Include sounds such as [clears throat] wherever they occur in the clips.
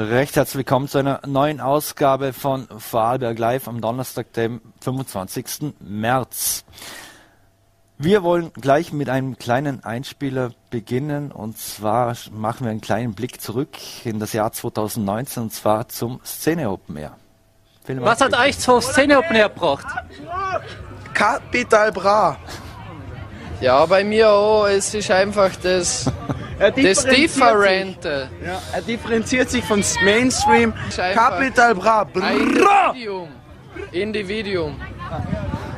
Recht herzlich willkommen zu einer neuen Ausgabe von Vorarlberg Live am Donnerstag, dem 25. März. Wir wollen gleich mit einem kleinen Einspieler beginnen und zwar machen wir einen kleinen Blick zurück in das Jahr 2019 und zwar zum Szene Open Air. Was hat euch zur Szene Open Air gebracht? Capital Bra. Ja, bei mir auch. Es ist einfach das, [laughs] das Differente. Ja, er differenziert sich vom Mainstream. Capital Bra. Bra. Individuum. Individuum.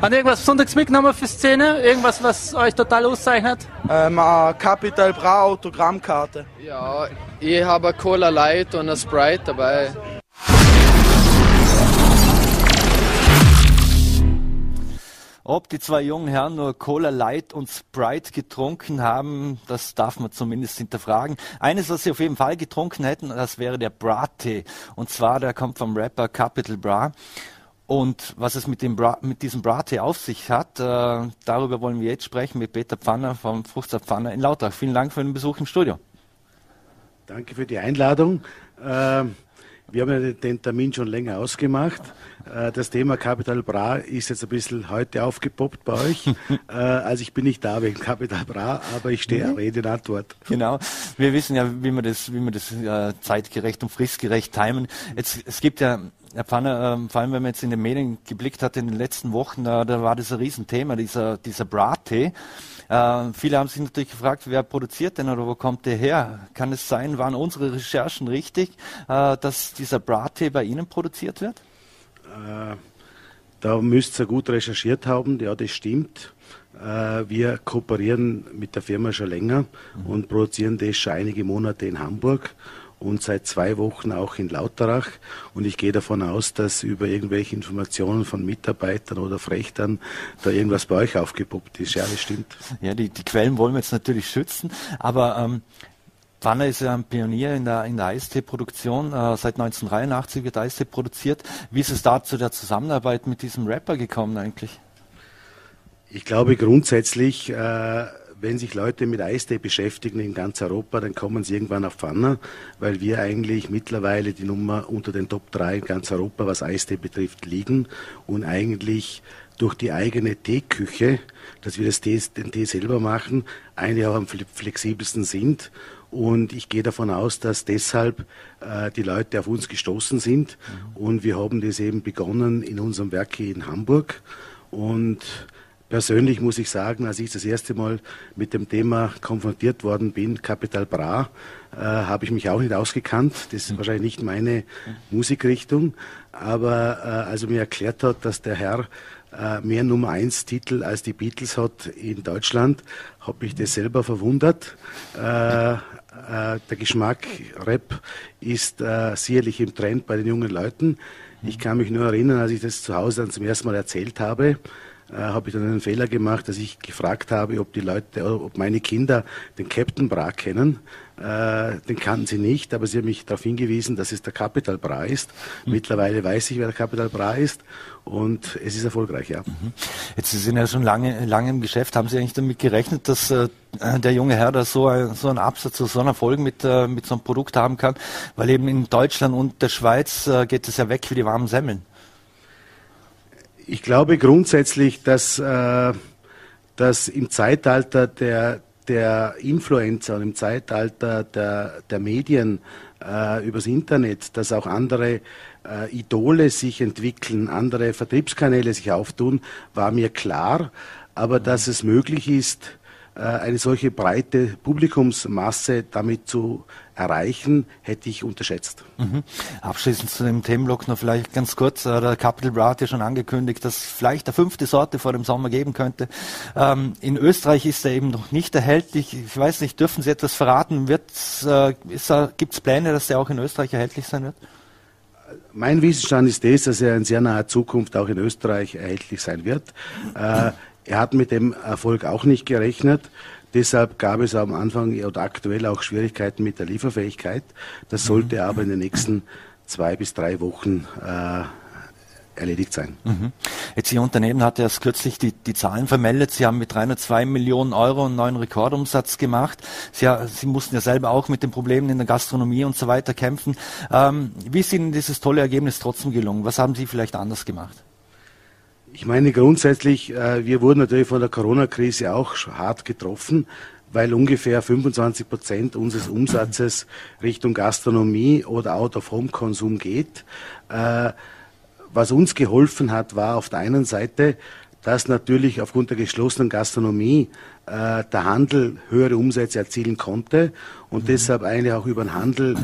Hat ihr irgendwas Besonderes mitgenommen für Szene? Irgendwas, was euch total auszeichnet? Ähm, eine Capital Bra Autogrammkarte. Ja, ich habe Cola Light und eine Sprite dabei. Ob die zwei jungen Herren nur Cola Light und Sprite getrunken haben, das darf man zumindest hinterfragen. Eines, was sie auf jeden Fall getrunken hätten, das wäre der Bra-Tee. Und zwar, der kommt vom Rapper Capital Bra. Und was es mit, dem Bra mit diesem Bra-Tee auf sich hat, äh, darüber wollen wir jetzt sprechen mit Peter Pfanner vom Fruchtsaar Pfanner in Lautrach. Vielen Dank für den Besuch im Studio. Danke für die Einladung. Ähm, wir haben ja den Termin schon länger ausgemacht. Äh, Das Thema Capital Bra ist jetzt ein bisschen heute aufgepoppt bei euch. [laughs] Äh, Also ich bin nicht da wegen Capital Bra, aber ich stehe Rede in Antwort. Genau. Wir wissen ja, wie man das, wie man das äh, zeitgerecht und fristgerecht timen. Jetzt, es gibt ja, Herr Pfanner, ähm, vor allem wenn man jetzt in den Medien geblickt hat in den letzten Wochen, äh, da war das ein Riesenthema, dieser, dieser Brattee. Äh, viele haben sich natürlich gefragt, wer produziert denn oder wo kommt der her? Kann es sein, waren unsere Recherchen richtig, äh, dass dieser Brattee bei Ihnen produziert wird? Äh, Da müsst ihr gut recherchiert haben. Ja, das stimmt. Wir kooperieren mit der Firma schon länger und produzieren das schon einige Monate in Hamburg und seit zwei Wochen auch in Lauterach. Und ich gehe davon aus, dass über irgendwelche Informationen von Mitarbeitern oder Frechtern da irgendwas bei euch aufgepoppt ist. Ja, das stimmt. Ja, die, die Quellen wollen wir jetzt natürlich schützen, aber ähm, Pfanner ist ja ein Pionier in der, in der Eistee-Produktion. Äh, seit 1983 wird Eistee produziert. Wie ist es da zu der Zusammenarbeit mit diesem Rapper gekommen eigentlich? Ich glaube grundsätzlich, äh, wenn sich Leute mit Eistee beschäftigen in ganz Europa, dann kommen sie irgendwann auf Pfanner, weil wir eigentlich mittlerweile die Nummer unter den Top 3 in ganz Europa, was Eistee betrifft, liegen und eigentlich durch die eigene Teeküche, dass wir das Tee, den Tee selber machen, eigentlich auch am fle- flexibelsten sind. Und ich gehe davon aus, dass deshalb äh, die Leute auf uns gestoßen sind. Und wir haben das eben begonnen in unserem Werk hier in Hamburg. Und Persönlich muss ich sagen, als ich das erste Mal mit dem Thema konfrontiert worden bin, Capital Bra, äh, habe ich mich auch nicht ausgekannt. Das ist wahrscheinlich nicht meine Musikrichtung. Aber äh, als er mir erklärt hat, dass der Herr äh, mehr Nummer 1 Titel als die Beatles hat in Deutschland, habe ich das selber verwundert. Äh, äh, der Geschmack Rap ist äh, sicherlich im Trend bei den jungen Leuten. Ich kann mich nur erinnern, als ich das zu Hause dann zum ersten Mal erzählt habe, äh, habe ich dann einen Fehler gemacht, dass ich gefragt habe, ob die Leute, oder ob meine Kinder den Captain Bra kennen. Äh, den kannten sie nicht, aber sie haben mich darauf hingewiesen, dass es der Capital Bra ist. Mittlerweile weiß ich, wer der Capital Bra ist und es ist erfolgreich, ja. Jetzt Sie sind ja schon lange, lange im Geschäft. Haben Sie eigentlich damit gerechnet, dass äh, der junge Herr da so, ein, so einen Absatz, so einen Erfolg mit, äh, mit so einem Produkt haben kann? Weil eben in Deutschland und der Schweiz äh, geht es ja weg wie die warmen Semmeln. Ich glaube grundsätzlich, dass, äh, dass im Zeitalter der, der Influencer und im Zeitalter der, der Medien äh, übers Internet, dass auch andere äh, Idole sich entwickeln, andere Vertriebskanäle sich auftun, war mir klar. Aber dass es möglich ist, eine solche breite Publikumsmasse damit zu erreichen, hätte ich unterschätzt. Mhm. Abschließend zu dem Themenblock noch vielleicht ganz kurz. Äh, Der Capital Bra hat ja schon angekündigt, dass es vielleicht eine fünfte Sorte vor dem Sommer geben könnte. Ähm, in Österreich ist er eben noch nicht erhältlich. Ich weiß nicht, dürfen Sie etwas verraten? Äh, Gibt es Pläne, dass er auch in Österreich erhältlich sein wird? Mein Wissensstand ist das, dass er in sehr naher Zukunft auch in Österreich erhältlich sein wird. Äh, er hat mit dem Erfolg auch nicht gerechnet. Deshalb gab es am Anfang oder aktuell auch Schwierigkeiten mit der Lieferfähigkeit. Das sollte aber in den nächsten zwei bis drei Wochen äh, erledigt sein. Mhm. Jetzt Ihr Unternehmen hat erst kürzlich die, die Zahlen vermeldet. Sie haben mit 302 Millionen Euro einen neuen Rekordumsatz gemacht. Sie, Sie mussten ja selber auch mit den Problemen in der Gastronomie und so weiter kämpfen. Ähm, wie ist Ihnen dieses tolle Ergebnis trotzdem gelungen? Was haben Sie vielleicht anders gemacht? Ich meine grundsätzlich, äh, wir wurden natürlich von der Corona-Krise auch hart getroffen, weil ungefähr 25 Prozent unseres Umsatzes Richtung Gastronomie oder Out-of-Home-Konsum geht. Äh, was uns geholfen hat, war auf der einen Seite, dass natürlich aufgrund der geschlossenen Gastronomie äh, der Handel höhere Umsätze erzielen konnte und mhm. deshalb eigentlich auch über den Handel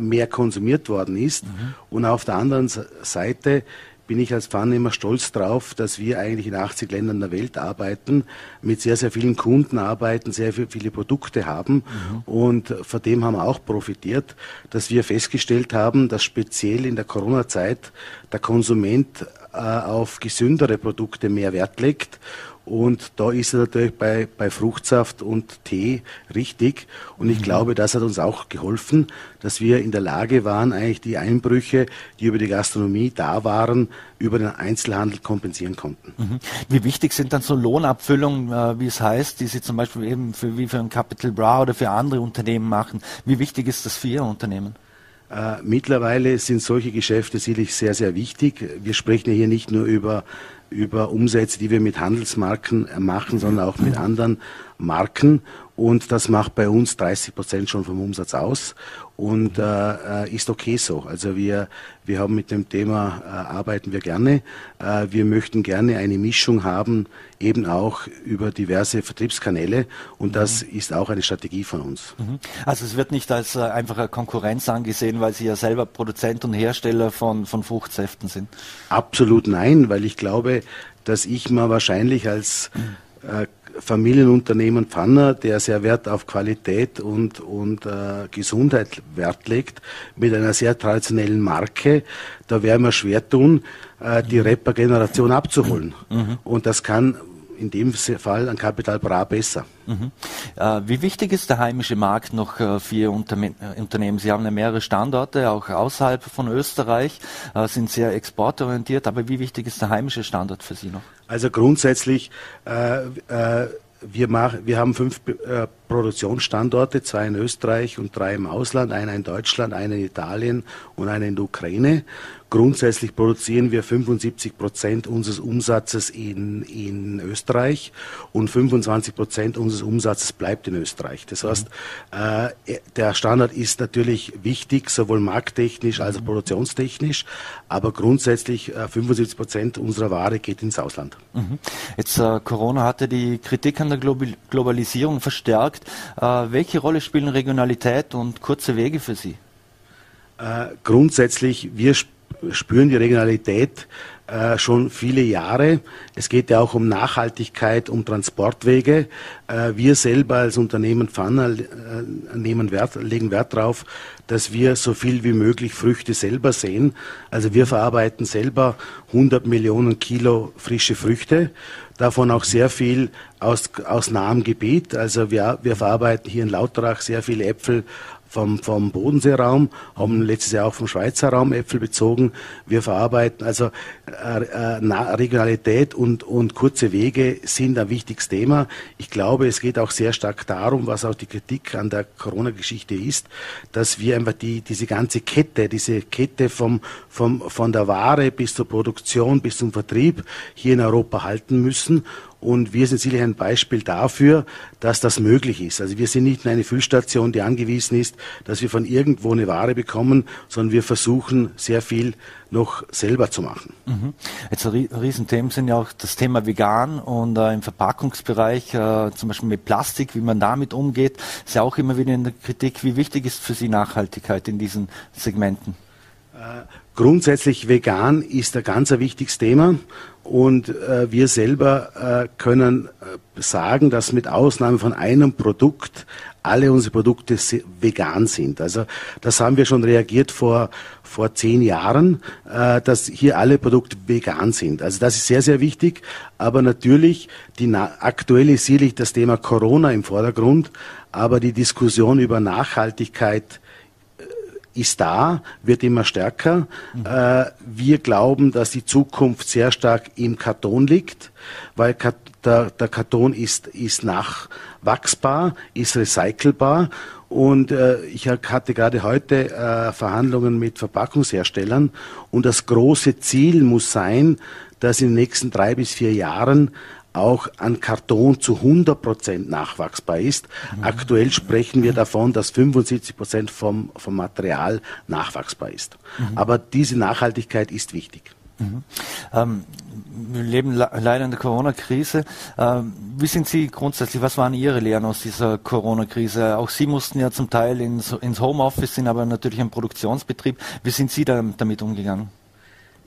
mehr konsumiert worden ist. Mhm. Und auf der anderen Seite bin ich als Pfanne immer stolz drauf, dass wir eigentlich in 80 Ländern der Welt arbeiten, mit sehr, sehr vielen Kunden arbeiten, sehr viele Produkte haben. Mhm. Und von dem haben wir auch profitiert, dass wir festgestellt haben, dass speziell in der Corona-Zeit der Konsument äh, auf gesündere Produkte mehr Wert legt und da ist er natürlich bei, bei Fruchtsaft und Tee richtig. Und ich mhm. glaube, das hat uns auch geholfen, dass wir in der Lage waren, eigentlich die Einbrüche, die über die Gastronomie da waren, über den Einzelhandel kompensieren konnten. Mhm. Wie wichtig sind dann so Lohnabfüllungen, äh, wie es heißt, die Sie zum Beispiel eben für, wie für ein Capital Bra oder für andere Unternehmen machen? Wie wichtig ist das für Ihr Unternehmen? Äh, mittlerweile sind solche Geschäfte sicherlich sehr, sehr wichtig. Wir sprechen ja hier nicht nur über über Umsätze, die wir mit Handelsmarken machen, sondern auch mit anderen Marken. Und das macht bei uns 30 Prozent schon vom Umsatz aus und äh, äh, ist okay so. Also wir, wir haben mit dem Thema, äh, arbeiten wir gerne. Äh, wir möchten gerne eine Mischung haben, eben auch über diverse Vertriebskanäle und das mhm. ist auch eine Strategie von uns. Mhm. Also es wird nicht als äh, einfache Konkurrenz angesehen, weil Sie ja selber Produzent und Hersteller von, von Fruchtsäften sind? Absolut nein, weil ich glaube, dass ich mal wahrscheinlich als äh, Familienunternehmen Pfanner, der sehr Wert auf Qualität und, und äh, Gesundheit Wert legt, mit einer sehr traditionellen Marke, da wäre mir schwer tun, äh, die Rapper-Generation abzuholen. Mhm. Und das kann in dem Fall an Capital Bra besser. Mhm. Äh, wie wichtig ist der heimische Markt noch äh, für Ihr äh, Unternehmen? Sie haben ja mehrere Standorte, auch außerhalb von Österreich, äh, sind sehr exportorientiert, aber wie wichtig ist der heimische Standort für Sie noch? Also grundsätzlich äh, wir, machen, wir haben fünf Produktionsstandorte, zwei in Österreich und drei im Ausland, einer in Deutschland, einer in Italien und einer in der Ukraine. Grundsätzlich produzieren wir 75 Prozent unseres Umsatzes in, in Österreich und 25 Prozent unseres Umsatzes bleibt in Österreich. Das heißt, äh, der Standard ist natürlich wichtig, sowohl markttechnisch als auch produktionstechnisch, aber grundsätzlich äh, 75 Prozent unserer Ware geht ins Ausland. Mhm. Jetzt äh, Corona hatte die Kritik an der Global Globalisierung verstärkt. Äh, welche Rolle spielen Regionalität und kurze Wege für Sie? Äh, grundsätzlich, wir spüren die Regionalität äh, schon viele Jahre. Es geht ja auch um Nachhaltigkeit, um Transportwege. Äh, wir selber als Unternehmen Pfanner äh, nehmen Wert, legen Wert darauf, dass wir so viel wie möglich Früchte selber sehen. Also wir verarbeiten selber 100 Millionen Kilo frische Früchte, davon auch sehr viel aus, aus nahem Gebiet. Also wir, wir verarbeiten hier in Lauterach sehr viele Äpfel vom, vom Bodenseeraum, haben letztes Jahr auch vom Schweizer Raum Äpfel bezogen. Wir verarbeiten also äh, äh, Regionalität und, und kurze Wege sind ein wichtiges Thema. Ich glaube, es geht auch sehr stark darum, was auch die Kritik an der Corona-Geschichte ist, dass wir einfach die, diese ganze Kette, diese Kette vom, vom, von der Ware bis zur Produktion bis zum Vertrieb hier in Europa halten müssen und wir sind sicherlich ein Beispiel dafür, dass das möglich ist. Also wir sind nicht nur eine Füllstation, die angewiesen ist, dass wir von irgendwo eine Ware bekommen, sondern wir versuchen sehr viel noch selber zu machen. Mhm. Jetzt Riesenthemen sind ja auch das Thema vegan und äh, im Verpackungsbereich, äh, zum Beispiel mit Plastik, wie man damit umgeht, ist ja auch immer wieder in der Kritik. Wie wichtig ist für Sie Nachhaltigkeit in diesen Segmenten? Äh, grundsätzlich vegan ist ein ganz wichtiges Thema und äh, wir selber äh, können äh, sagen, dass mit Ausnahme von einem Produkt alle unsere Produkte vegan sind. Also das haben wir schon reagiert vor, vor zehn Jahren, äh, dass hier alle Produkte vegan sind. Also das ist sehr, sehr wichtig. Aber natürlich, die aktuell ist sicherlich das Thema Corona im Vordergrund, aber die Diskussion über Nachhaltigkeit ist da, wird immer stärker. Mhm. Äh, wir glauben, dass die Zukunft sehr stark im Karton liegt, weil der, der Karton ist, ist nachwachsbar, ist recycelbar und äh, ich hatte gerade heute äh, Verhandlungen mit Verpackungsherstellern und das große Ziel muss sein, dass in den nächsten drei bis vier Jahren auch an Karton zu 100 Prozent nachwachsbar ist. Mhm. Aktuell sprechen wir davon, dass 75 Prozent vom, vom Material nachwachsbar ist. Mhm. Aber diese Nachhaltigkeit ist wichtig. Mhm. Ähm, wir leben leider in der Corona-Krise. Ähm, wie sind Sie grundsätzlich, was waren Ihre Lehren aus dieser Corona-Krise? Auch Sie mussten ja zum Teil ins, ins Homeoffice, sind aber natürlich ein Produktionsbetrieb. Wie sind Sie da, damit umgegangen?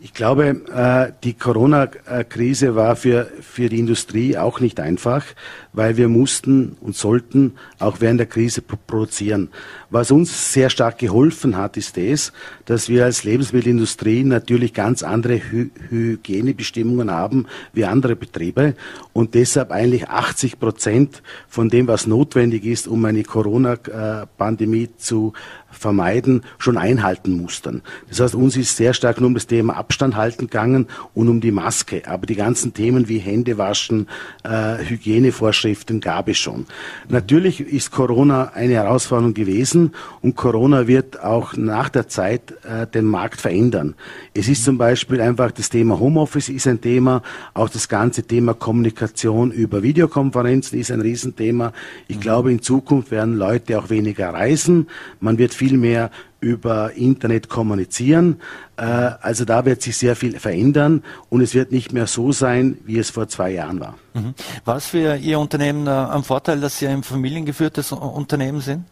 Ich glaube, äh, die Corona-Krise war für, für die Industrie auch nicht einfach, weil wir mussten und sollten auch während der Krise produzieren. Was uns sehr stark geholfen hat, ist das, dass wir als Lebensmittelindustrie natürlich ganz andere Hy Hygienebestimmungen haben wie andere Betriebe und deshalb eigentlich 80 Prozent von dem, was notwendig ist, um eine Corona-Pandemie zu vermeiden, schon einhalten mussten. Das heißt, uns ist sehr stark nur um das Thema Abstand halten gegangen und um die Maske. Aber die ganzen Themen wie Hände waschen, äh, Hygienevorschriften gab es schon. Natürlich ist Corona eine Herausforderung gewesen und Corona wird auch nach der Zeit äh, den Markt verändern. Es ist zum Beispiel einfach das Thema Homeoffice ist ein Thema, auch das ganze Thema Kommunikation über Videokonferenzen ist ein Riesenthema. Ich glaube, in Zukunft werden Leute auch weniger reisen. Man wird viel mehr über Internet kommunizieren. Äh, also da wird sich sehr viel verändern und es wird nicht mehr so sein, wie es vor zwei Jahren war. Mhm. Was für Ihr Unternehmen äh, am Vorteil, dass Sie ein familiengeführtes Unternehmen sind?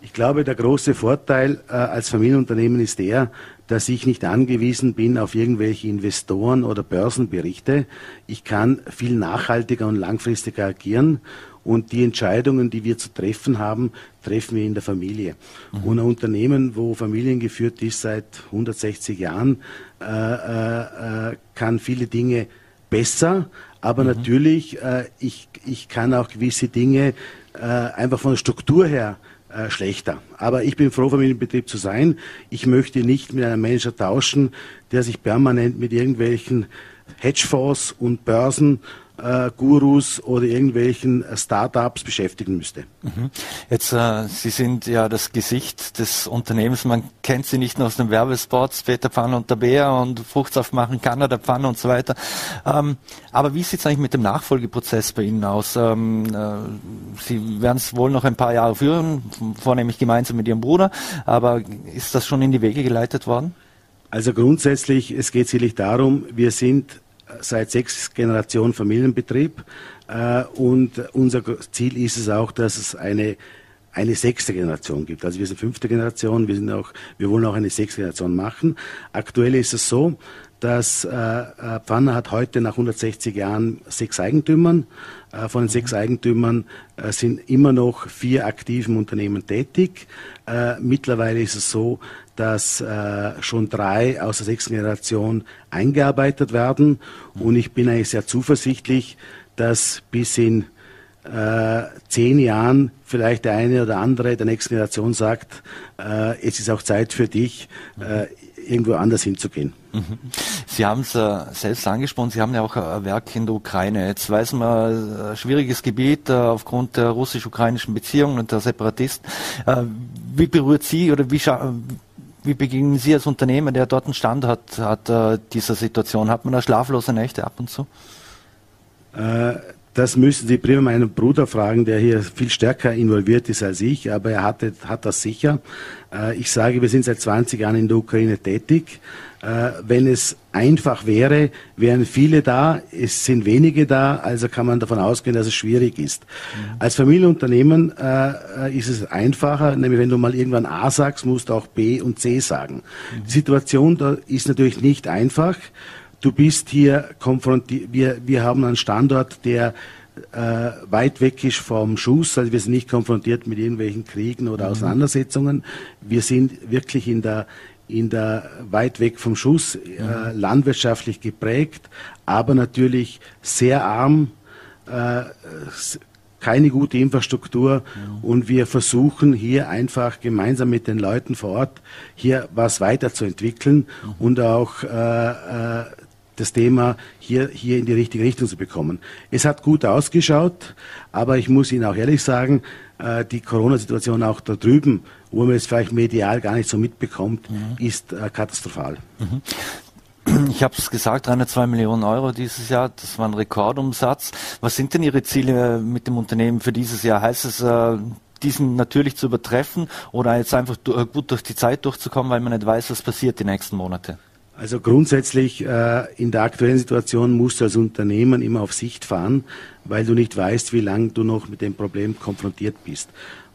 Ich glaube, der große Vorteil äh, als Familienunternehmen ist der, dass ich nicht angewiesen bin auf irgendwelche Investoren oder Börsenberichte. Ich kann viel nachhaltiger und langfristiger agieren und die Entscheidungen, die wir zu treffen haben, treffen wir in der Familie. Mhm. Und ein Unternehmen, wo familiengeführt ist seit 160 Jahren, äh, äh, äh, kann viele Dinge besser, aber mhm. natürlich, äh, ich, ich kann auch gewisse Dinge äh, einfach von der Struktur her äh, schlechter. Aber ich bin froh, Familienbetrieb zu sein. Ich möchte nicht mit einem Manager tauschen, der sich permanent mit irgendwelchen Hedgefonds und Börsen äh, Gurus oder irgendwelchen äh, Startups beschäftigen müsste. Mhm. Jetzt, äh, Sie sind ja das Gesicht des Unternehmens. Man kennt Sie nicht nur aus den Werbespots, Peter Pfann und der Bär und Fruchtsaft machen, Kanada Pfanne und so weiter. Ähm, aber wie sieht es eigentlich mit dem Nachfolgeprozess bei Ihnen aus? Ähm, äh, Sie werden es wohl noch ein paar Jahre führen, vornehmlich gemeinsam mit Ihrem Bruder. Aber ist das schon in die Wege geleitet worden? Also grundsätzlich, es geht sicherlich darum, wir sind seit sechs Generationen Familienbetrieb äh, und unser Ziel ist es auch, dass es eine eine sechste Generation gibt. Also wir sind fünfte Generation, wir sind auch, wir wollen auch eine sechste Generation machen. Aktuell ist es so, dass äh, äh Pfanner hat heute nach 160 Jahren sechs Eigentümern. Äh, von den sechs Eigentümern äh, sind immer noch vier aktiven Unternehmen tätig. Äh, mittlerweile ist es so, dass äh, schon drei aus der sechsten Generation eingearbeitet werden. Und ich bin eigentlich sehr zuversichtlich, dass bis in äh, zehn Jahren vielleicht der eine oder andere der nächsten Generation sagt, äh, es ist auch Zeit für dich, äh, irgendwo anders hinzugehen. Mhm. Sie haben es äh, selbst angesprochen, Sie haben ja auch ein Werk in der Ukraine. Jetzt weiß man, äh, schwieriges Gebiet äh, aufgrund der russisch-ukrainischen Beziehungen und der Separatisten. Äh, wie berührt Sie oder wie, wie begegnen Sie als Unternehmer, der dort einen Stand hat, hat äh, dieser Situation? Hat man da schlaflose Nächte ab und zu? Äh, das müssen Sie prima meinen Bruder fragen, der hier viel stärker involviert ist als ich, aber er hat, hat das sicher. Äh, ich sage, wir sind seit 20 Jahren in der Ukraine tätig. Äh, wenn es einfach wäre, wären viele da, es sind wenige da, also kann man davon ausgehen, dass es schwierig ist. Mhm. Als Familienunternehmen äh, ist es einfacher, nämlich wenn du mal irgendwann A sagst, musst du auch B und C sagen. Mhm. Die Situation da ist natürlich nicht einfach. Du bist hier konfrontiert, wir, wir haben einen Standort, der äh, weit weg ist vom Schuss, also wir sind nicht konfrontiert mit irgendwelchen Kriegen oder mhm. Auseinandersetzungen. Wir sind wirklich in der, in der weit weg vom Schuss, äh, landwirtschaftlich geprägt, aber natürlich sehr arm, äh, keine gute Infrastruktur. Und wir versuchen hier einfach gemeinsam mit den Leuten vor Ort hier was weiterzuentwickeln und auch äh, äh, das Thema hier, hier in die richtige Richtung zu bekommen. Es hat gut ausgeschaut, aber ich muss Ihnen auch ehrlich sagen, äh, die Corona-Situation auch da drüben, wo man es vielleicht medial gar nicht so mitbekommt, ist äh, katastrophal. Ich habe es gesagt, 302 Millionen Euro dieses Jahr, das war ein Rekordumsatz. Was sind denn Ihre Ziele mit dem Unternehmen für dieses Jahr? Heißt es, äh, diesen natürlich zu übertreffen oder jetzt einfach äh, gut durch die Zeit durchzukommen, weil man nicht weiß, was passiert die nächsten Monate? Also grundsätzlich äh, in der aktuellen Situation musst du als Unternehmen immer auf Sicht fahren, weil du nicht weißt, wie lange du noch mit dem Problem konfrontiert bist.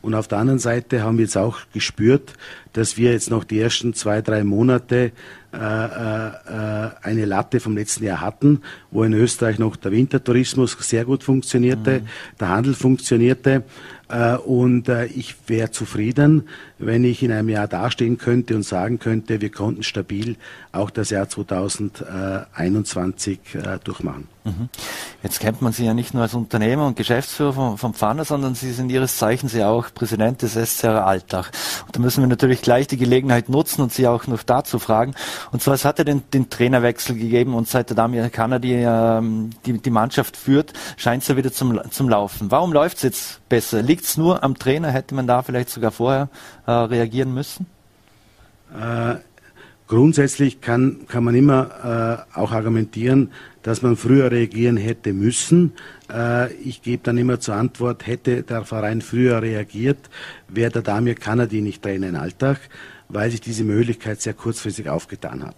Und auf der anderen Seite haben wir jetzt auch gespürt, dass wir jetzt noch die ersten zwei, drei Monate äh, äh, äh, eine Latte vom letzten Jahr hatten, wo in Österreich noch der Wintertourismus sehr gut funktionierte, der Handel funktionierte. Äh, und äh, ich wäre zufrieden, wenn ich in einem Jahr dastehen könnte und sagen könnte, wir konnten stabil auch das Jahr 2021 äh, durchmachen. Jetzt kennt man Sie ja nicht nur als Unternehmer und Geschäftsführer vom, vom Pfanner, sondern Sie sind Ihres Zeichens ja auch Präsident des SCR Alltag. Und da müssen wir natürlich gleich die Gelegenheit nutzen und Sie auch noch dazu fragen. Und zwar, es hat ja den, den Trainerwechsel gegeben und seit der Damir Kanadi ähm, die, die Mannschaft führt, scheint es ja wieder zum, zum Laufen. Warum läuft es jetzt besser? Liegt es nur am Trainer? Hätte man da vielleicht sogar vorher äh, reagieren müssen? Äh, grundsätzlich kann, kann man immer äh, auch argumentieren, dass man früher reagieren hätte müssen. Äh, ich gebe dann immer zur Antwort, hätte der Verein früher reagiert, wäre der Damir Kanadi nicht Trainer in Alltag, weil sich diese Möglichkeit sehr kurzfristig aufgetan hat.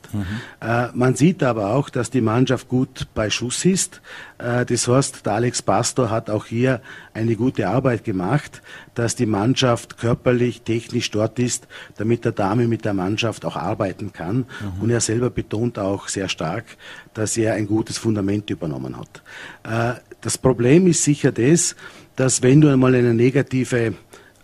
Äh, man sieht aber auch, dass die Mannschaft gut bei Schuss ist. Äh, das heißt, der Alex Pastor hat auch hier eine gute Arbeit gemacht, dass die Mannschaft körperlich, technisch dort ist, damit der Dame mit der Mannschaft auch arbeiten kann. Und er selber betont auch sehr stark, dass er ein gutes Fundament übernommen hat. Äh, das Problem ist sicher das, dass wenn du einmal in eine negative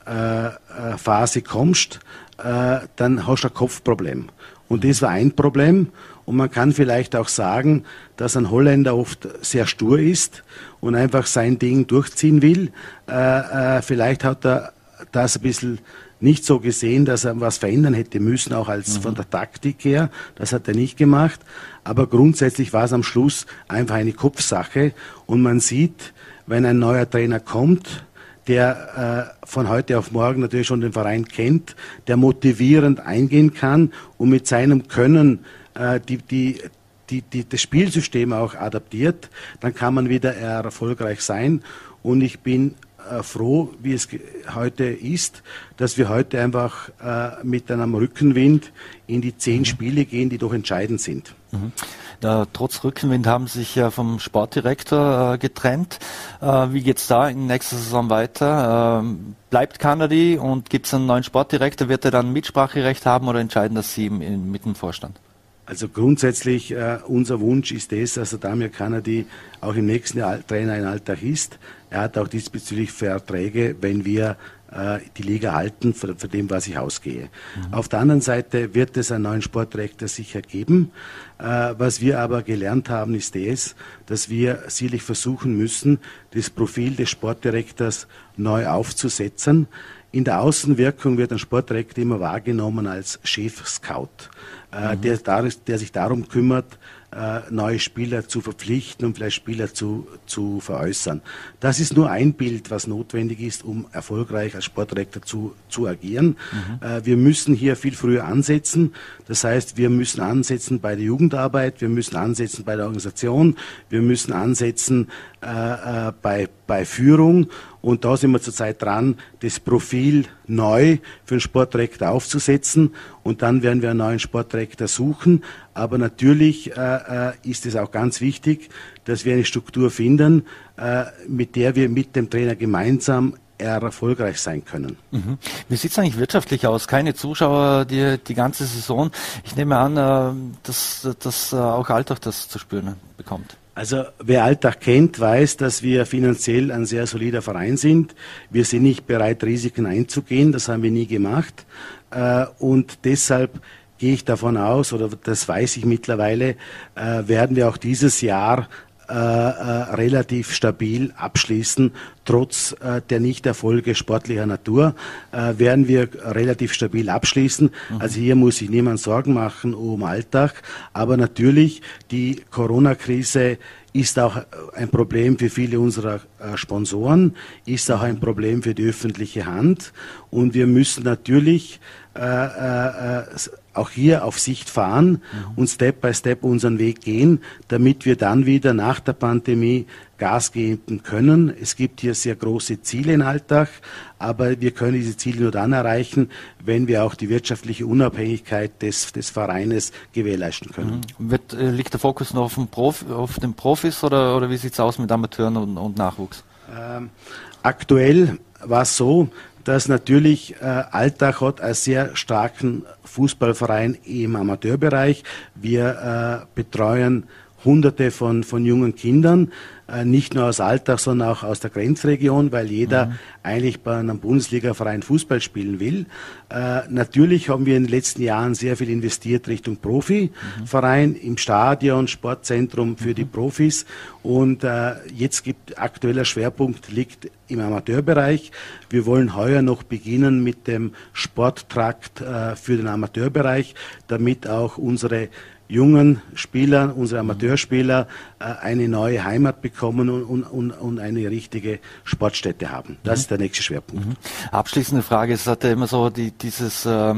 äh, äh, Phase kommst, äh, dann hast du ein Kopfproblem. Und das war ein Problem. Und man kann vielleicht auch sagen, dass ein Holländer oft sehr stur ist und einfach sein Ding durchziehen will. Äh, äh, vielleicht hat er das ein bisschen nicht so gesehen, dass er was verändern hätte müssen, auch als von der Taktik her. Das hat er nicht gemacht. Aber grundsätzlich war es am Schluss einfach eine Kopfsache. Und man sieht, wenn ein neuer Trainer kommt, der äh, von heute auf morgen natürlich schon den Verein kennt, der motivierend eingehen kann und mit seinem Können äh, die, die, die, die, das Spielsystem auch adaptiert, dann kann man wieder erfolgreich sein. Und ich bin froh, wie es heute ist, dass wir heute einfach äh, mit einem Rückenwind in die zehn Spiele gehen, die doch entscheidend sind. Da, trotz Rückenwind haben Sie sich ja vom Sportdirektor äh, getrennt. Äh, wie geht's da in nächster Saison weiter? Ähm, bleibt Kanadi und gibt es einen neuen Sportdirektor? Wird er dann Mitspracherecht haben oder entscheiden das Sie im, im, mit dem Vorstand? Also grundsätzlich äh, unser Wunsch ist es, dass der Damir Kanadi auch im nächsten Jahr Trainer in Alltag ist. Er hat auch diesbezüglich Verträge, wenn wir äh, die Liga halten, für, für dem, was ich ausgehe. Auf der anderen Seite wird es einen neuen Sportdirektor sicher geben. Äh, was wir aber gelernt haben, ist es, dass wir sicherlich versuchen müssen, das Profil des Sportdirektors neu aufzusetzen. In der Außenwirkung wird ein Sportdirektor immer wahrgenommen als Chef-Scout, äh, der, dar- der sich darum kümmert, äh, neue Spieler zu verpflichten und vielleicht Spieler zu, zu veräußern. Das ist nur ein Bild, was notwendig ist, um erfolgreich als Sportdirektor zu, zu agieren. Äh, wir müssen hier viel früher ansetzen. Das heißt, wir müssen ansetzen bei der Jugendarbeit, wir müssen ansetzen bei der Organisation, wir müssen ansetzen äh, äh, bei, bei Führung. Und da sind wir zurzeit dran, das Profil neu für den Sportdirektor aufzusetzen. Und dann werden wir einen neuen Sportdirektor suchen. Aber natürlich äh, äh, ist es auch ganz wichtig, dass wir eine Struktur finden, äh, mit der wir mit dem Trainer gemeinsam erfolgreich sein können. Mhm. Wie sieht's eigentlich wirtschaftlich aus? Keine Zuschauer die, die ganze Saison. Ich nehme an, äh, dass, dass äh, auch Alltag das zu spüren bekommt. Also wer Alltag kennt, weiß, dass wir finanziell ein sehr solider Verein sind. Wir sind nicht bereit, Risiken einzugehen. Das haben wir nie gemacht. Äh, Und deshalb gehe ich davon aus, oder das weiß ich mittlerweile, äh, werden wir auch dieses Jahr äh, relativ stabil abschließen. Trotz äh, der Nichterfolge sportlicher Natur äh, werden wir relativ stabil abschließen. Mhm. Also hier muss sich niemand Sorgen machen um Alltag. Aber natürlich die Corona-Krise ist auch ein Problem für viele unserer äh, Sponsoren, ist auch ein Problem für die öffentliche Hand. Und wir müssen natürlich äh, äh, auch hier auf Sicht fahren mhm. und Step by Step unseren Weg gehen, damit wir dann wieder nach der Pandemie Gas geben können. Es gibt hier sehr große Ziele im Alltag, aber wir können diese Ziele nur dann erreichen, wenn wir auch die wirtschaftliche Unabhängigkeit des, des Vereines gewährleisten können. Mhm. Wird, äh, liegt der Fokus noch auf, dem Prof, auf den Profis oder, oder wie sieht es aus mit Amateuren und, und Nachwuchs? Ähm, aktuell war es so, dass natürlich äh, Alltag hat einen sehr starken Fußballverein im Amateurbereich. Wir äh, betreuen Hunderte von, von jungen Kindern, nicht nur aus Alltag, sondern auch aus der Grenzregion, weil jeder mhm. eigentlich bei einem Bundesliga-Verein Fußball spielen will. Äh, natürlich haben wir in den letzten Jahren sehr viel investiert Richtung Profiverein, mhm. im Stadion, Sportzentrum für mhm. die Profis. Und äh, jetzt gibt aktueller Schwerpunkt liegt im Amateurbereich. Wir wollen heuer noch beginnen mit dem Sporttrakt äh, für den Amateurbereich, damit auch unsere jungen Spielern, unsere Amateurspieler, äh, eine neue Heimat bekommen und, und, und eine richtige Sportstätte haben. Das mhm. ist der nächste Schwerpunkt. Mhm. Abschließende Frage, es hat ja immer so die, dieses, äh,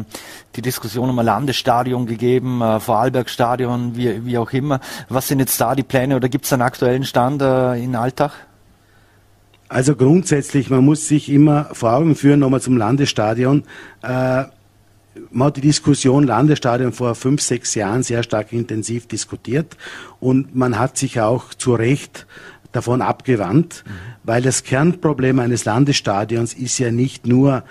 die Diskussion um ein Landesstadion gegeben, äh, Vorarlbergstadion, wie, wie auch immer. Was sind jetzt da die Pläne oder gibt es einen aktuellen Stand äh, in Alltag? Also grundsätzlich, man muss sich immer vor Augen führen, nochmal zum Landesstadion. Äh, man hat die Diskussion Landesstadion vor fünf, sechs Jahren sehr stark intensiv diskutiert und man hat sich auch zu Recht davon abgewandt, mhm. weil das Kernproblem eines Landesstadions ist ja nicht nur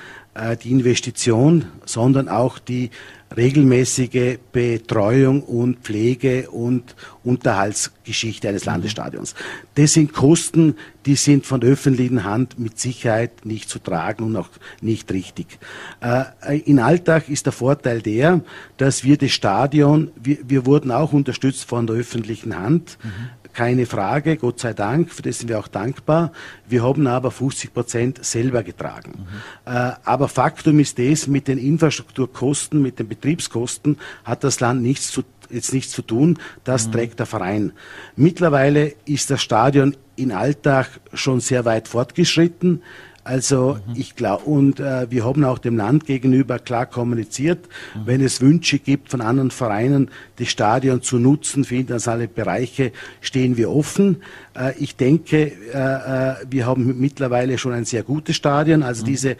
die Investition, sondern auch die regelmäßige Betreuung und Pflege und Unterhaltsgeschichte eines Landesstadions. Das sind Kosten, die sind von der öffentlichen Hand mit Sicherheit nicht zu tragen und auch nicht richtig. Äh, in Alltag ist der Vorteil der, dass wir das Stadion, wir, wir wurden auch unterstützt von der öffentlichen Hand. Mhm keine Frage, Gott sei Dank, für das sind wir auch dankbar. Wir haben aber 50 Prozent selber getragen. Mhm. Äh, aber Faktum ist das, mit den Infrastrukturkosten, mit den Betriebskosten hat das Land nichts zu, jetzt nichts zu tun. Das mhm. trägt der Verein. Mittlerweile ist das Stadion in Alltag schon sehr weit fortgeschritten. Also mhm. ich glaube, und äh, wir haben auch dem Land gegenüber klar kommuniziert, mhm. wenn es Wünsche gibt von anderen Vereinen, das Stadion zu nutzen für internationale Bereiche, stehen wir offen. Äh, ich denke, äh, äh wir haben mittlerweile schon ein sehr gutes Stadion. Also mhm. diese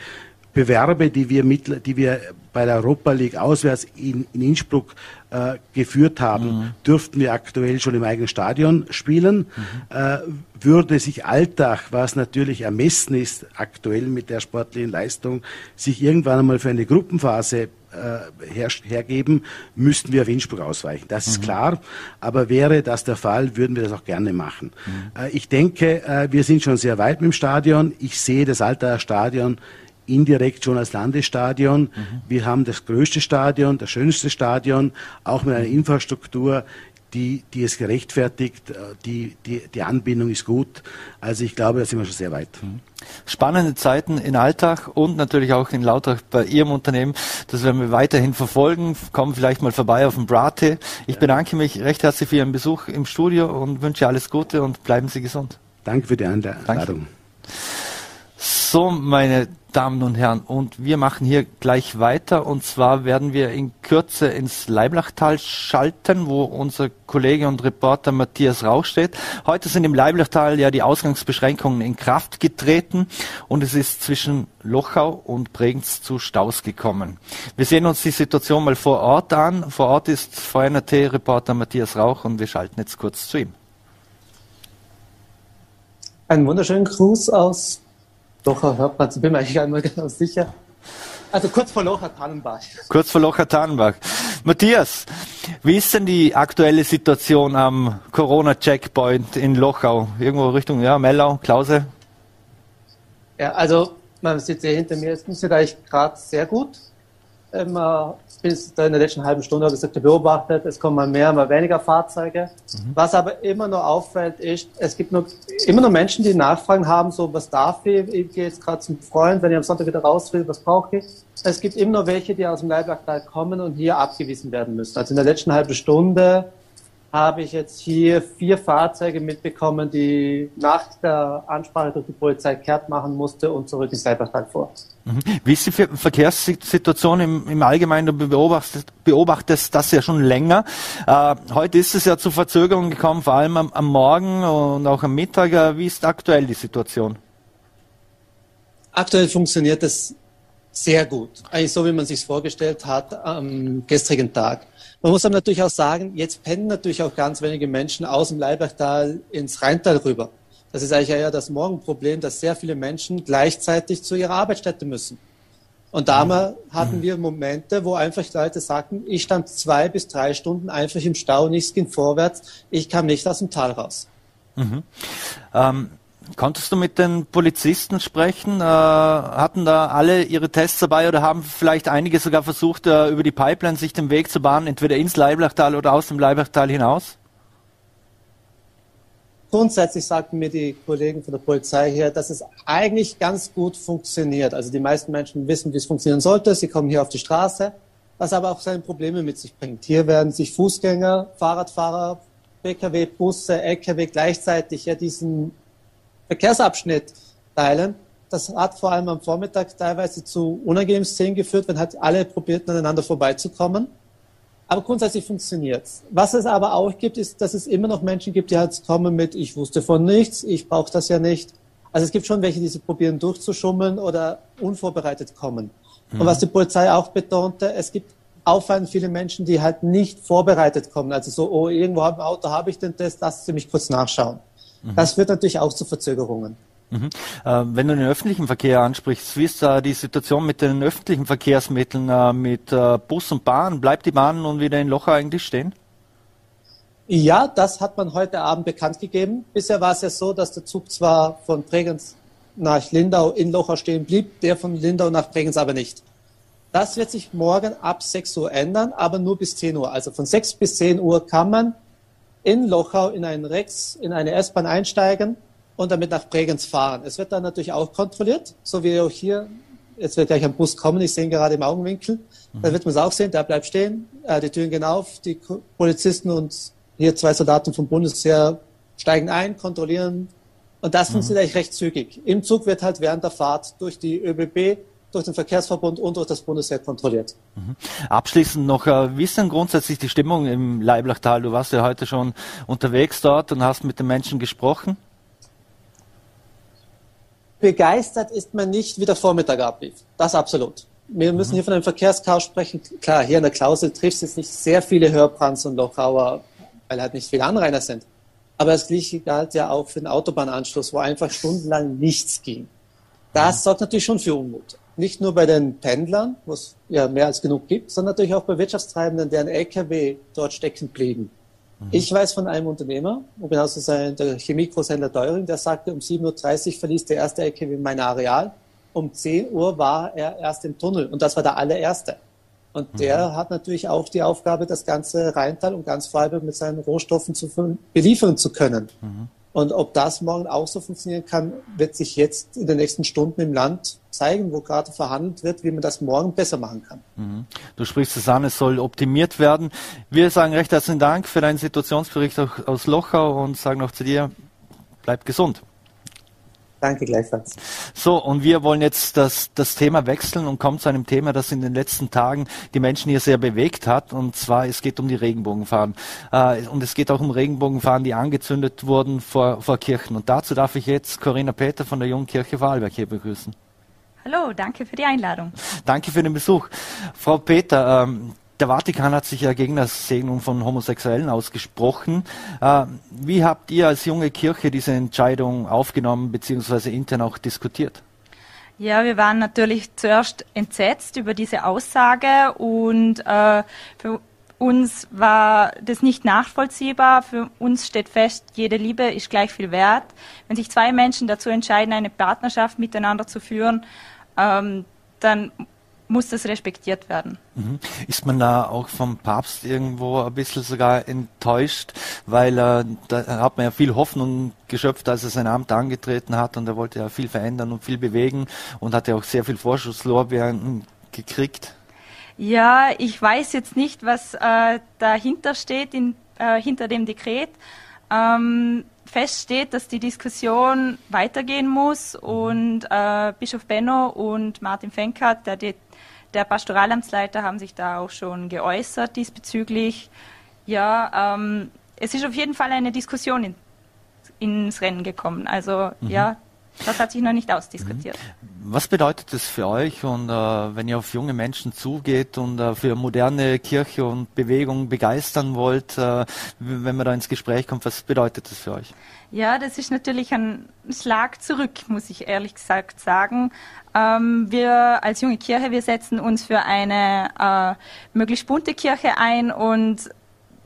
Bewerbe, die wir, mit, die wir bei der Europa League auswärts in, in Innsbruck äh, geführt haben, mhm. dürften wir aktuell schon im eigenen Stadion spielen. Mhm. Äh, würde sich Alltag, was natürlich ermessen ist, aktuell mit der sportlichen Leistung, sich irgendwann einmal für eine Gruppenphase äh, her, hergeben, müssten wir auf Innsbruck ausweichen. Das mhm. ist klar. Aber wäre das der Fall, würden wir das auch gerne machen. Mhm. Äh, ich denke, äh, wir sind schon sehr weit mit dem Stadion. Ich sehe das Altaer Stadion indirekt schon als Landesstadion. Mhm. Wir haben das größte Stadion, das schönste Stadion, auch mit einer Infrastruktur, die, die es gerechtfertigt. Äh, die, die, die Anbindung ist gut. Also ich glaube, da sind wir schon sehr weit. Mhm. Spannende Zeiten in Alltag und natürlich auch in Lautrach bei Ihrem Unternehmen. Das werden wir weiterhin verfolgen. Kommen vielleicht mal vorbei auf dem Brate. Ich ja. bedanke mich recht herzlich für Ihren Besuch im Studio und wünsche alles Gute und bleiben Sie gesund. Danke für die Einladung. Danke. So, meine Damen und Herren, und wir machen hier gleich weiter. Und zwar werden wir in Kürze ins Leiblachtal schalten, wo unser Kollege und Reporter Matthias Rauch steht. Heute sind im Leiblachtal ja die Ausgangsbeschränkungen in Kraft getreten und es ist zwischen Lochau und Bregenz zu Staus gekommen. Wir sehen uns die Situation mal vor Ort an. Vor Ort ist VNRT-Reporter Matthias Rauch und wir schalten jetzt kurz zu ihm. Einen wunderschönen Gruß aus doch, hört man, bin mir eigentlich einmal genau sicher. Also kurz vor Locher-Tannenbach. Kurz vor Locher-Tannenbach. Matthias, wie ist denn die aktuelle Situation am Corona-Checkpoint in Lochau? Irgendwo Richtung ja, Mellau, Klause? Ja, also man sieht ja hinter mir, es ist eigentlich gerade sehr gut. Immer bis in der letzten halben Stunde habe ich gesagt, beobachtet, es kommen mal mehr, mal weniger Fahrzeuge. Mhm. Was aber immer noch auffällt, ist, es gibt noch, immer noch Menschen, die Nachfragen haben, so, was darf ich? Ich gehe jetzt gerade zum Freund, wenn ich am Sonntag wieder raus will, was brauche ich? Es gibt immer noch welche, die aus dem Leibachtal kommen und hier abgewiesen werden müssen. Also in der letzten halben Stunde habe ich jetzt hier vier Fahrzeuge mitbekommen, die nach der Ansprache durch die Polizei kehrt machen musste und zurück ins Leibachtal vor. Mhm. Wie ist die Verkehrssituation im, im Allgemeinen? Du beobachtest, beobachtest das ja schon länger. Äh, heute ist es ja zu Verzögerungen gekommen, vor allem am, am Morgen und auch am Mittag. Äh, wie ist aktuell die Situation? Aktuell funktioniert es sehr gut. Eigentlich so, wie man sich vorgestellt hat am gestrigen Tag. Man muss aber natürlich auch sagen, jetzt pennen natürlich auch ganz wenige Menschen aus dem Leibachtal ins Rheintal rüber. Das ist eigentlich eher das Morgenproblem, dass sehr viele Menschen gleichzeitig zu ihrer Arbeitsstätte müssen. Und damals mhm. hatten wir Momente, wo einfach Leute sagten, ich stand zwei bis drei Stunden einfach im Stau, nichts ging vorwärts, ich kam nicht aus dem Tal raus. Mhm. Ähm, konntest du mit den Polizisten sprechen? Äh, hatten da alle ihre Tests dabei oder haben vielleicht einige sogar versucht, äh, über die Pipeline sich den Weg zu bahnen, entweder ins Leiblachtal oder aus dem Leiblachtal hinaus? grundsätzlich sagten mir die Kollegen von der Polizei hier, dass es eigentlich ganz gut funktioniert. Also die meisten Menschen wissen, wie es funktionieren sollte. Sie kommen hier auf die Straße, was aber auch seine Probleme mit sich bringt. Hier werden sich Fußgänger, Fahrradfahrer, Pkw, Busse, Lkw gleichzeitig ja diesen Verkehrsabschnitt teilen. Das hat vor allem am Vormittag teilweise zu unangenehmen Szenen geführt, wenn halt alle probierten, aneinander vorbeizukommen. Aber grundsätzlich funktioniert es. Was es aber auch gibt, ist, dass es immer noch Menschen gibt, die halt kommen mit, ich wusste von nichts, ich brauche das ja nicht. Also es gibt schon welche, die sie probieren durchzuschummeln oder unvorbereitet kommen. Mhm. Und was die Polizei auch betonte, es gibt auffallend viele Menschen, die halt nicht vorbereitet kommen. Also so, oh, irgendwo im Auto habe ich den Test, lassen Sie mich kurz nachschauen. Mhm. Das führt natürlich auch zu Verzögerungen. Mhm. Äh, wenn du den öffentlichen Verkehr ansprichst, wie ist die Situation mit den öffentlichen Verkehrsmitteln, äh, mit äh, Bus und Bahn? Bleibt die Bahn nun wieder in Locher eigentlich stehen? Ja, das hat man heute Abend bekannt gegeben. Bisher war es ja so, dass der Zug zwar von Bregenz nach Lindau in Locher stehen blieb, der von Lindau nach Bregenz aber nicht. Das wird sich morgen ab 6 Uhr ändern, aber nur bis 10 Uhr. Also von 6 bis 10 Uhr kann man in Lochau in einen Rex, in eine S-Bahn einsteigen und damit nach Bregenz fahren. Es wird dann natürlich auch kontrolliert, so wie auch hier. Jetzt wird gleich ein Bus kommen, ich sehe ihn gerade im Augenwinkel. Mhm. Da wird man es auch sehen, der bleibt stehen, äh, die Türen gehen auf, die Polizisten und hier zwei Soldaten vom Bundesheer steigen ein, kontrollieren. Und das mhm. funktioniert eigentlich recht zügig. Im Zug wird halt während der Fahrt durch die ÖBB durch den Verkehrsverbund und durch das Bundesheer kontrolliert. Mhm. Abschließend noch, äh, wie ist denn grundsätzlich die Stimmung im Leiblachtal? Du warst ja heute schon unterwegs dort und hast mit den Menschen gesprochen begeistert ist man nicht, wie der Vormittag ablief. Das absolut. Wir müssen hier von einem Verkehrschaos sprechen. Klar, hier in der Klausel trifft es jetzt nicht sehr viele Hörbrands und Lochauer, weil halt nicht viele Anrainer sind. Aber das Gleiche galt ja auch für den Autobahnanschluss, wo einfach stundenlang nichts ging. Das sorgt natürlich schon für Unmut. Nicht nur bei den Pendlern, wo es ja mehr als genug gibt, sondern natürlich auch bei Wirtschaftstreibenden, deren Lkw dort stecken blieben. Mhm. Ich weiß von einem Unternehmer, um genau zu sein, der Chemiegroßhändler Deuring, der sagte, um 7.30 Uhr verließ der erste LKW mein Areal. Um 10 Uhr war er erst im Tunnel und das war der allererste. Und mhm. der hat natürlich auch die Aufgabe, das ganze Rheintal und ganz Freiburg mit seinen Rohstoffen zu beliefern zu können. Mhm. Und ob das morgen auch so funktionieren kann, wird sich jetzt in den nächsten Stunden im Land zeigen, wo gerade verhandelt wird, wie man das morgen besser machen kann. Mhm. Du sprichst es an, es soll optimiert werden. Wir sagen recht herzlichen Dank für deinen Situationsbericht aus Lochau und sagen noch zu dir, bleib gesund. Danke gleichfalls. So, und wir wollen jetzt das, das Thema wechseln und kommen zu einem Thema, das in den letzten Tagen die Menschen hier sehr bewegt hat. Und zwar, es geht um die Regenbogenfahnen. Äh, und es geht auch um Regenbogenfahnen, die angezündet wurden vor, vor Kirchen. Und dazu darf ich jetzt Corinna Peter von der Jungen Kirche Vorarlberg hier begrüßen. Hallo, danke für die Einladung. Danke für den Besuch. Frau Peter, ähm, der Vatikan hat sich ja gegen das Segnung von Homosexuellen ausgesprochen. Äh, wie habt ihr als junge Kirche diese Entscheidung aufgenommen bzw. intern auch diskutiert? Ja, wir waren natürlich zuerst entsetzt über diese Aussage und äh, für uns war das nicht nachvollziehbar. Für uns steht fest, jede Liebe ist gleich viel wert. Wenn sich zwei Menschen dazu entscheiden, eine Partnerschaft miteinander zu führen, ähm, dann muss das respektiert werden. Mhm. Ist man da auch vom Papst irgendwo ein bisschen sogar enttäuscht, weil äh, da hat man ja viel Hoffnung geschöpft, als er sein Amt angetreten hat und er wollte ja viel verändern und viel bewegen und hat ja auch sehr viel Vorschusslorbeeren gekriegt. Ja, ich weiß jetzt nicht, was äh, dahinter steht, in, äh, hinter dem Dekret. Ähm, fest steht, dass die Diskussion weitergehen muss und äh, Bischof Benno und Martin Fenkert, der, der Pastoralamtsleiter, haben sich da auch schon geäußert diesbezüglich. Ja, ähm, es ist auf jeden Fall eine Diskussion in, ins Rennen gekommen. Also mhm. ja, das hat sich noch nicht ausdiskutiert. Mhm. Was bedeutet das für euch und äh, wenn ihr auf junge Menschen zugeht und äh, für moderne Kirche und Bewegung begeistern wollt, äh, wenn man da ins Gespräch kommt, was bedeutet das für euch? Ja, das ist natürlich ein Schlag zurück, muss ich ehrlich gesagt sagen. Ähm, wir als junge Kirche, wir setzen uns für eine äh, möglichst bunte Kirche ein und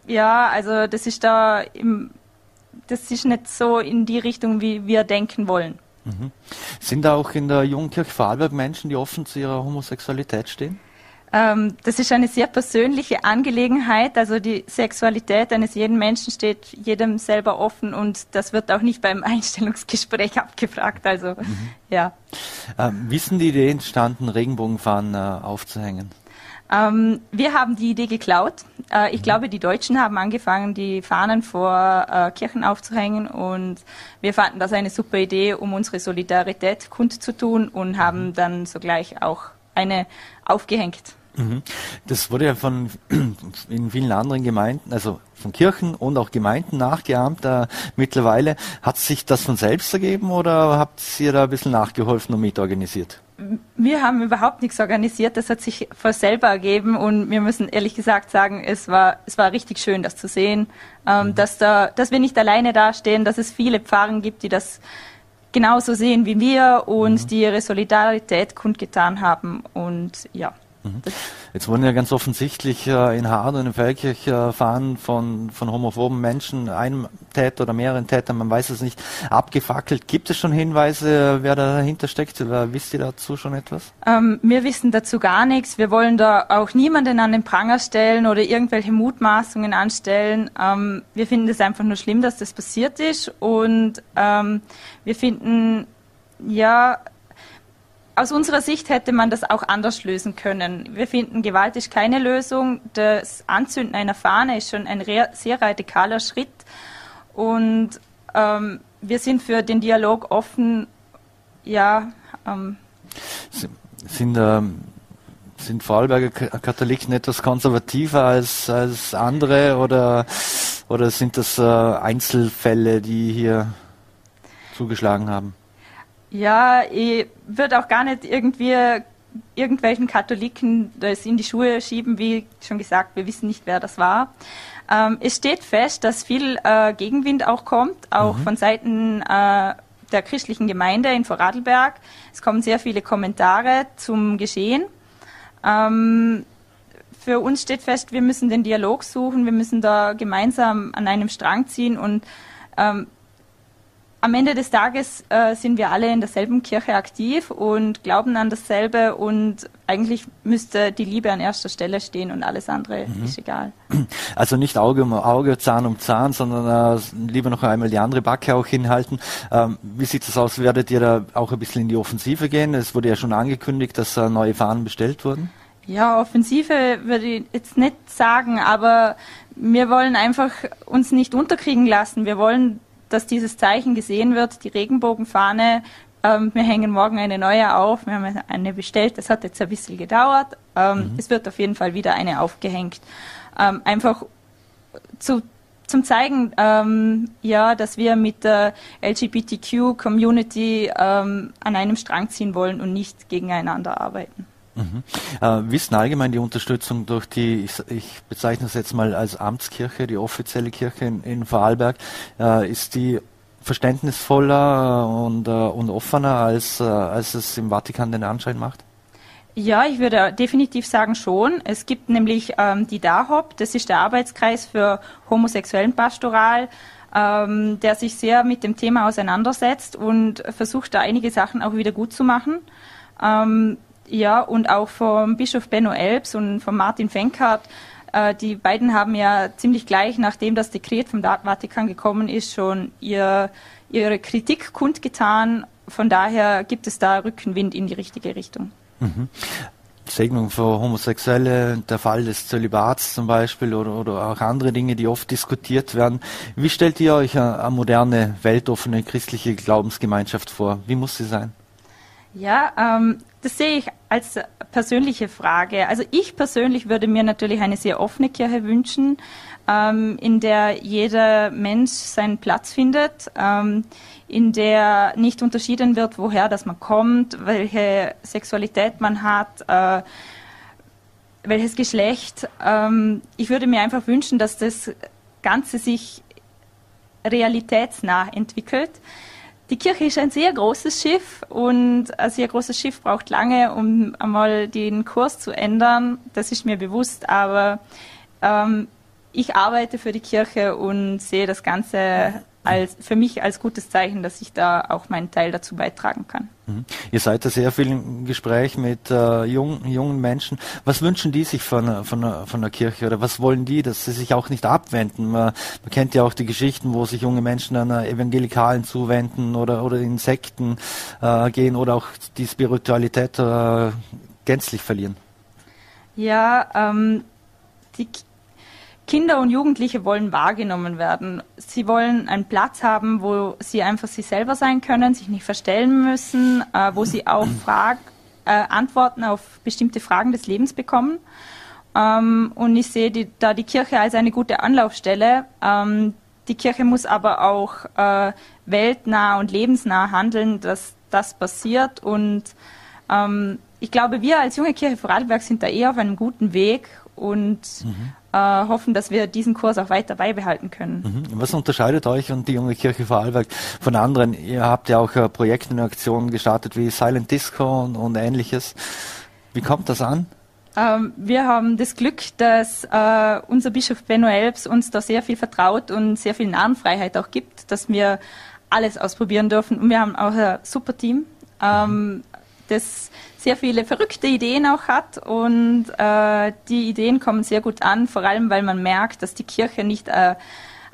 ja, also das ist da im, das ist nicht so in die Richtung, wie wir denken wollen. Mhm. Sind da auch in der Jungkirche Vorarlberg Menschen, die offen zu ihrer Homosexualität stehen? Ähm, das ist eine sehr persönliche Angelegenheit. Also die Sexualität eines jeden Menschen steht jedem selber offen und das wird auch nicht beim [laughs] Einstellungsgespräch abgefragt. Also mhm. ja. Ähm, wie ist denn die Idee entstanden, Regenbogenfahnen äh, aufzuhängen? Ähm, wir haben die Idee geklaut. Äh, ich mhm. glaube, die Deutschen haben angefangen, die Fahnen vor äh, Kirchen aufzuhängen und wir fanden das eine super Idee, um unsere Solidarität kundzutun und haben mhm. dann sogleich auch eine aufgehängt. Mhm. Das wurde ja von [clears throat] in vielen anderen Gemeinden, also von Kirchen und auch Gemeinden nachgeahmt. Äh, mittlerweile hat sich das von selbst ergeben oder habt ihr da ein bisschen nachgeholfen und mitorganisiert? Wir haben überhaupt nichts organisiert, das hat sich von selber ergeben und wir müssen ehrlich gesagt sagen, es war, es war richtig schön, das zu sehen, ähm, mhm. dass, da, dass wir nicht alleine dastehen, dass es viele Pfarren gibt, die das genauso sehen wie wir und mhm. die ihre Solidarität kundgetan haben und ja. Mhm. Jetzt wurden ja ganz offensichtlich äh, in Hard und in Feldkirch äh, Fahnen von, von homophoben Menschen, einem Täter oder mehreren Tätern, man weiß es nicht, abgefackelt. Gibt es schon Hinweise, wer dahinter steckt? Oder wisst ihr dazu schon etwas? Ähm, wir wissen dazu gar nichts. Wir wollen da auch niemanden an den Pranger stellen oder irgendwelche Mutmaßungen anstellen. Ähm, wir finden es einfach nur schlimm, dass das passiert ist und ähm, wir finden, ja, aus unserer Sicht hätte man das auch anders lösen können. Wir finden, Gewalt ist keine Lösung. Das Anzünden einer Fahne ist schon ein sehr radikaler Schritt. Und ähm, wir sind für den Dialog offen. Ja. Ähm, sind, ähm, sind Vorarlberger Katholiken etwas konservativer als, als andere oder, oder sind das äh, Einzelfälle, die hier zugeschlagen haben? Ja, ich würde auch gar nicht irgendwie irgendwelchen Katholiken das in die Schuhe schieben, wie schon gesagt, wir wissen nicht, wer das war. Ähm, es steht fest, dass viel äh, Gegenwind auch kommt, auch mhm. von Seiten äh, der christlichen Gemeinde in Vorarlberg. Es kommen sehr viele Kommentare zum Geschehen. Ähm, für uns steht fest, wir müssen den Dialog suchen, wir müssen da gemeinsam an einem Strang ziehen und ähm, am Ende des Tages äh, sind wir alle in derselben Kirche aktiv und glauben an dasselbe und eigentlich müsste die Liebe an erster Stelle stehen und alles andere mhm. ist egal. Also nicht Auge um Auge, Zahn um Zahn, sondern äh, lieber noch einmal die andere Backe auch hinhalten. Ähm, wie sieht es aus? Werdet ihr da auch ein bisschen in die Offensive gehen? Es wurde ja schon angekündigt, dass äh, neue Fahnen bestellt wurden. Ja, Offensive würde ich jetzt nicht sagen, aber wir wollen einfach uns nicht unterkriegen lassen. Wir wollen dass dieses Zeichen gesehen wird, die Regenbogenfahne. Ähm, wir hängen morgen eine neue auf. Wir haben eine bestellt. Das hat jetzt ein bisschen gedauert. Ähm, mhm. Es wird auf jeden Fall wieder eine aufgehängt. Ähm, einfach zu, zum zeigen, ähm, ja, dass wir mit der LGBTQ-Community ähm, an einem Strang ziehen wollen und nicht gegeneinander arbeiten. Mhm. Äh, ist allgemein die Unterstützung durch die, ich, ich, bezeichne es jetzt mal als Amtskirche, die offizielle Kirche in, in Vorarlberg, äh, ist die verständnisvoller und, äh, und offener, als, äh, als es im Vatikan den Anschein macht? Ja, ich würde definitiv sagen schon. Es gibt nämlich ähm, die DAHOP, das ist der Arbeitskreis für homosexuellen Pastoral, ähm, der sich sehr mit dem Thema auseinandersetzt und versucht da einige Sachen auch wieder gut zu machen. Ähm, Ja, und auch vom Bischof Benno Elbs und von Martin Fenkart. Äh, die beiden haben ja ziemlich gleich, nachdem das Dekret vom Vatikan gekommen ist, schon ihr, ihre Kritik kundgetan. Von daher gibt es da Rückenwind in die richtige Richtung. Mhm. Segnung für Homosexuelle, der Fall des Zölibats zum Beispiel oder, oder auch andere Dinge, die oft diskutiert werden. Wie stellt ihr euch eine, eine moderne, weltoffene christliche Glaubensgemeinschaft vor? Wie muss sie sein? Ja, ähm, das sehe ich als persönliche Frage. Also ich persönlich würde mir natürlich eine sehr offene Kirche wünschen, ähm, in der jeder Mensch seinen Platz findet, ähm, in der nicht unterschieden wird, woher das man kommt, welche Sexualität man hat, äh, welches Geschlecht. Ähm, ich würde mir einfach wünschen, dass das Ganze sich realitätsnah entwickelt. Die Kirche ist ein sehr großes Schiff und ein sehr großes Schiff braucht lange, um einmal den Kurs zu ändern. Das ist mir bewusst, aber ähm, ich arbeite für die Kirche und sehe das Ganze als, für mich als gutes Zeichen, dass ich da auch meinen Teil dazu beitragen kann. Mhm. Ihr seid da sehr viel im Gespräch mit äh, jung, jungen Menschen. Was wünschen die sich von, von, von der Kirche oder was wollen die, dass sie sich auch nicht abwenden? Man, man kennt ja auch die Geschichten, wo sich junge Menschen an Evangelikalen zuwenden oder, oder in Sekten äh, gehen oder auch die Spiritualität äh, gänzlich verlieren. Ja, ähm, die Kinder und Jugendliche wollen wahrgenommen werden. Sie wollen einen Platz haben, wo sie einfach sie selber sein können, sich nicht verstellen müssen, äh, wo sie auch [clears throat] Frag, äh, Antworten auf bestimmte Fragen des Lebens bekommen. Ähm, und ich sehe die, da die Kirche als eine gute Anlaufstelle. Ähm, die Kirche muss aber auch äh, weltnah und lebensnah handeln, dass das passiert. Und ähm, ich glaube, wir als junge Kirche Vorarlberg sind da eher auf einem guten Weg und mhm äh, hoffen, dass wir diesen Kurs auch weiter beibehalten können. Mhm. Was unterscheidet euch und die junge Kirche Vorarlberg von anderen? Ihr habt ja auch äh, Projekte und Aktionen gestartet wie Silent Disco und, und ähnliches. Wie kommt das an? Ähm, wir haben das Glück, dass äh, unser Bischof Benno Elbs uns da sehr viel vertraut und sehr viel Narrenfreiheit auch gibt, dass wir alles ausprobieren dürfen. Und wir haben auch ein super Team. Ähm, das sehr viele verrückte Ideen auch hat und äh, die Ideen kommen sehr gut an, vor allem weil man merkt, dass die Kirche nicht äh,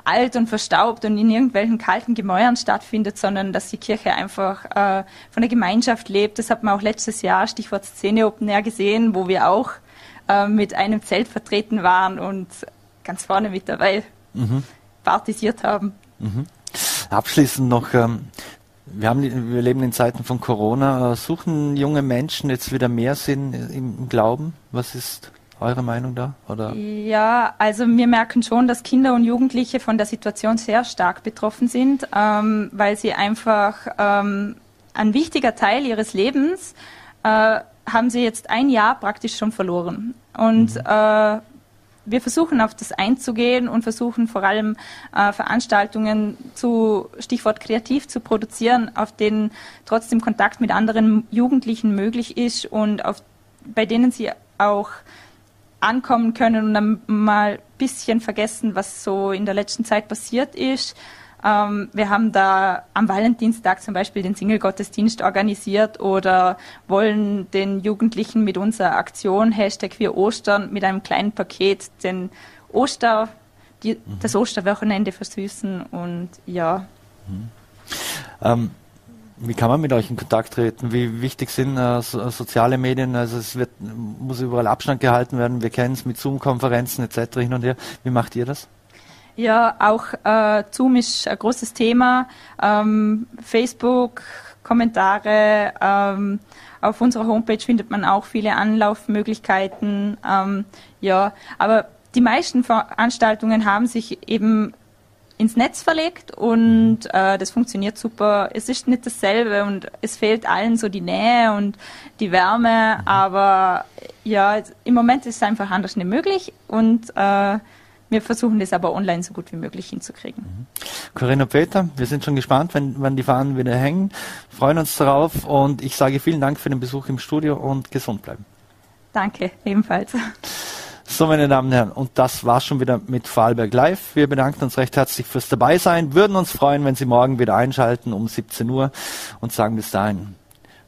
alt und verstaubt und in irgendwelchen kalten Gemäuern stattfindet, sondern dass die Kirche einfach äh, von der Gemeinschaft lebt. Das hat man auch letztes Jahr, Stichwort Szene Open Air gesehen, wo wir auch äh, mit einem Zelt vertreten waren und ganz vorne mit dabei mhm. partisiert haben. Mhm. Abschließend noch ähm, wir, haben, wir leben in Zeiten von Corona. Suchen junge Menschen jetzt wieder mehr Sinn im Glauben? Was ist eure Meinung da? Oder? Ja, also wir merken schon, dass Kinder und Jugendliche von der Situation sehr stark betroffen sind, ähm, weil sie einfach ähm, ein wichtiger Teil ihres Lebens äh, haben sie jetzt ein Jahr praktisch schon verloren. Und mhm. äh, wir versuchen auf das einzugehen und versuchen vor allem äh, Veranstaltungen zu Stichwort kreativ zu produzieren, auf denen trotzdem Kontakt mit anderen Jugendlichen möglich ist und auf, bei denen sie auch ankommen können und dann mal ein bisschen vergessen, was so in der letzten Zeit passiert ist ähm, wir haben da am Valentinstag zum Beispiel den Single-Gottesdienst organisiert oder wollen den Jugendlichen mit unserer Aktion Hashtag wir Ostern mit einem kleinen Paket den Oster, die, mhm. das Osterwochenende versüßen und ja. Mhm. Ähm, wie kann man mit euch in Kontakt treten? Wie wichtig sind äh, so, soziale Medien? Also es wird, muss überall Abstand gehalten werden. Wir kennen es mit Zoom-Konferenzen etc. hin und her. Wie macht ihr das? Ja, auch äh, Zoom ist ein großes Thema. Ähm, Facebook, Kommentare. Ähm, auf unserer Homepage findet man auch viele Anlaufmöglichkeiten. Ähm, ja, aber die meisten Veranstaltungen haben sich eben ins Netz verlegt und äh, das funktioniert super. Es ist nicht dasselbe und es fehlt allen so die Nähe und die Wärme, aber ja, im Moment ist es einfach anders nicht möglich und äh, wir versuchen das aber online so gut wie möglich hinzukriegen. Mhm. Corinna Peter, wir sind schon gespannt, wenn, wenn die Fahnen wieder hängen. Freuen uns darauf und ich sage vielen Dank für den Besuch im Studio und gesund bleiben. Danke, ebenfalls. So, meine Damen und Herren, und das war's schon wieder mit Vorarlberg Live. Wir bedanken uns recht herzlich fürs Dabeisein, würden uns freuen, wenn Sie morgen wieder einschalten um 17 Uhr und sagen bis dahin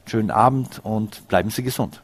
schönen Abend und bleiben Sie gesund.